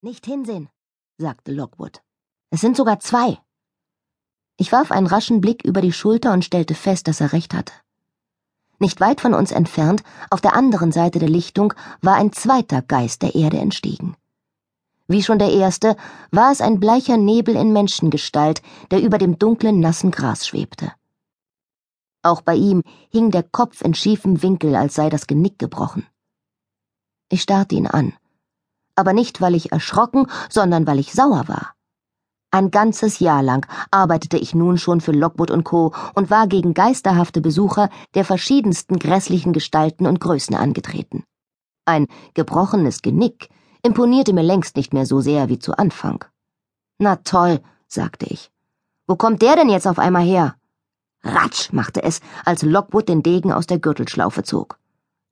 Nicht hinsehen, sagte Lockwood. Es sind sogar zwei. Ich warf einen raschen Blick über die Schulter und stellte fest, dass er recht hatte. Nicht weit von uns entfernt, auf der anderen Seite der Lichtung, war ein zweiter Geist der Erde entstiegen. Wie schon der erste, war es ein bleicher Nebel in Menschengestalt, der über dem dunklen, nassen Gras schwebte. Auch bei ihm hing der Kopf in schiefem Winkel, als sei das Genick gebrochen. Ich starrte ihn an, aber nicht, weil ich erschrocken, sondern weil ich sauer war. Ein ganzes Jahr lang arbeitete ich nun schon für Lockwood und Co. und war gegen geisterhafte Besucher der verschiedensten grässlichen Gestalten und Größen angetreten. Ein gebrochenes Genick imponierte mir längst nicht mehr so sehr wie zu Anfang. Na toll, sagte ich. Wo kommt der denn jetzt auf einmal her? Ratsch machte es, als Lockwood den Degen aus der Gürtelschlaufe zog.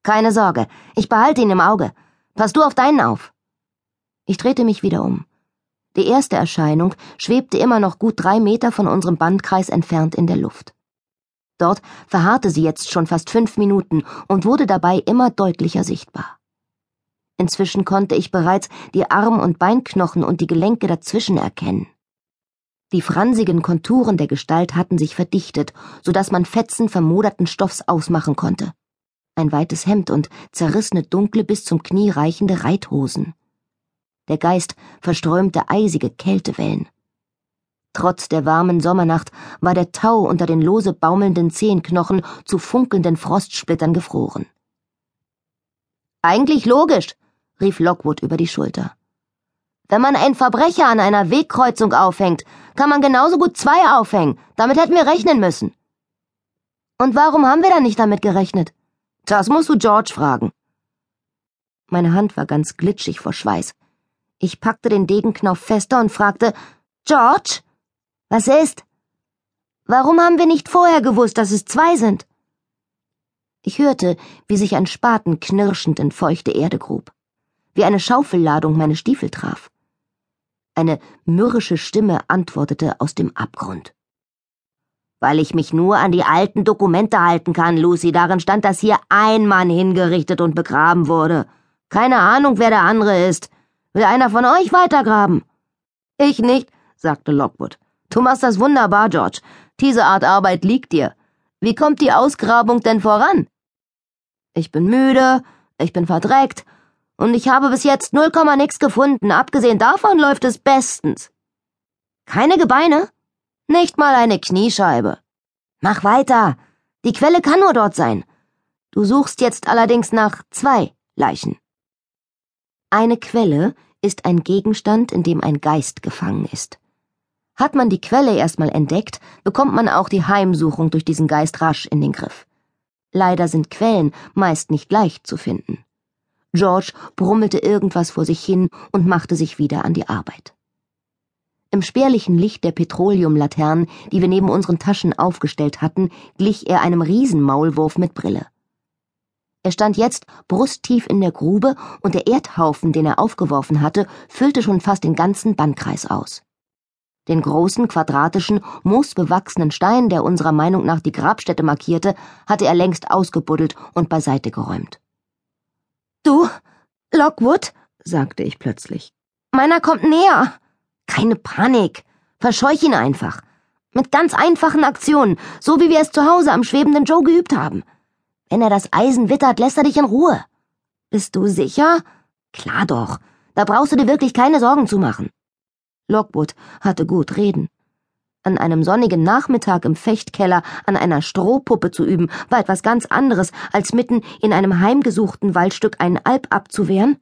Keine Sorge, ich behalte ihn im Auge. Pass du auf deinen auf. Ich drehte mich wieder um. Die erste Erscheinung schwebte immer noch gut drei Meter von unserem Bandkreis entfernt in der Luft. Dort verharrte sie jetzt schon fast fünf Minuten und wurde dabei immer deutlicher sichtbar. Inzwischen konnte ich bereits die Arm- und Beinknochen und die Gelenke dazwischen erkennen. Die fransigen Konturen der Gestalt hatten sich verdichtet, so dass man Fetzen vermoderten Stoffs ausmachen konnte. Ein weites Hemd und zerrissene dunkle bis zum Knie reichende Reithosen. Der Geist verströmte eisige Kältewellen. Trotz der warmen Sommernacht war der Tau unter den lose baumelnden Zehenknochen zu funkelnden Frostsplittern gefroren. Eigentlich logisch, rief Lockwood über die Schulter. Wenn man einen Verbrecher an einer Wegkreuzung aufhängt, kann man genauso gut zwei aufhängen. Damit hätten wir rechnen müssen. Und warum haben wir dann nicht damit gerechnet? Das musst du George fragen. Meine Hand war ganz glitschig vor Schweiß. Ich packte den Degenknopf fester und fragte, George? Was ist? Warum haben wir nicht vorher gewusst, dass es zwei sind? Ich hörte, wie sich ein Spaten knirschend in feuchte Erde grub wie eine Schaufelladung meine Stiefel traf. Eine mürrische Stimme antwortete aus dem Abgrund. Weil ich mich nur an die alten Dokumente halten kann, Lucy, darin stand, dass hier ein Mann hingerichtet und begraben wurde. Keine Ahnung, wer der andere ist. Will einer von euch weitergraben? Ich nicht, sagte Lockwood. Du machst das wunderbar, George. Diese Art Arbeit liegt dir. Wie kommt die Ausgrabung denn voran? Ich bin müde, ich bin verdreckt und ich habe bis jetzt null Komma nix gefunden. Abgesehen davon läuft es bestens. Keine Gebeine? Nicht mal eine Kniescheibe. Mach weiter. Die Quelle kann nur dort sein. Du suchst jetzt allerdings nach zwei Leichen. Eine Quelle ist ein Gegenstand, in dem ein Geist gefangen ist. Hat man die Quelle erstmal entdeckt, bekommt man auch die Heimsuchung durch diesen Geist rasch in den Griff. Leider sind Quellen meist nicht leicht zu finden. George brummelte irgendwas vor sich hin und machte sich wieder an die Arbeit. Im spärlichen Licht der Petroleumlaternen, die wir neben unseren Taschen aufgestellt hatten, glich er einem Riesenmaulwurf mit Brille. Er stand jetzt brusttief in der Grube und der Erdhaufen, den er aufgeworfen hatte, füllte schon fast den ganzen Bandkreis aus. Den großen, quadratischen, moosbewachsenen Stein, der unserer Meinung nach die Grabstätte markierte, hatte er längst ausgebuddelt und beiseite geräumt. Du, Lockwood, sagte ich plötzlich. Meiner kommt näher. Keine Panik. Verscheuch ihn einfach. Mit ganz einfachen Aktionen, so wie wir es zu Hause am schwebenden Joe geübt haben. Wenn er das Eisen wittert, lässt er dich in Ruhe. Bist du sicher? Klar doch. Da brauchst du dir wirklich keine Sorgen zu machen. Lockwood hatte gut reden. An einem sonnigen Nachmittag im Fechtkeller an einer Strohpuppe zu üben, war etwas ganz anderes, als mitten in einem heimgesuchten Waldstück einen Alp abzuwehren.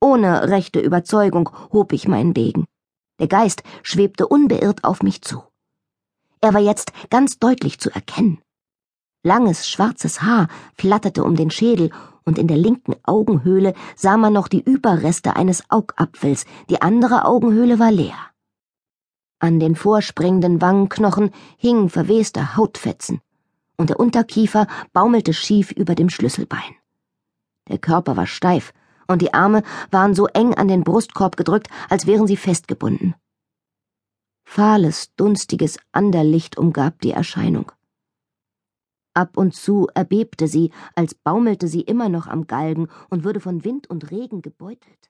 Ohne rechte Überzeugung hob ich meinen Degen. Der Geist schwebte unbeirrt auf mich zu. Er war jetzt ganz deutlich zu erkennen. Langes schwarzes Haar flatterte um den Schädel, und in der linken Augenhöhle sah man noch die Überreste eines Augapfels, die andere Augenhöhle war leer. An den vorspringenden Wangenknochen hingen verweste Hautfetzen, und der Unterkiefer baumelte schief über dem Schlüsselbein. Der Körper war steif, und die Arme waren so eng an den Brustkorb gedrückt, als wären sie festgebunden. Fahles, dunstiges Anderlicht umgab die Erscheinung. Ab und zu erbebte sie, als baumelte sie immer noch am Galgen und würde von Wind und Regen gebeutelt.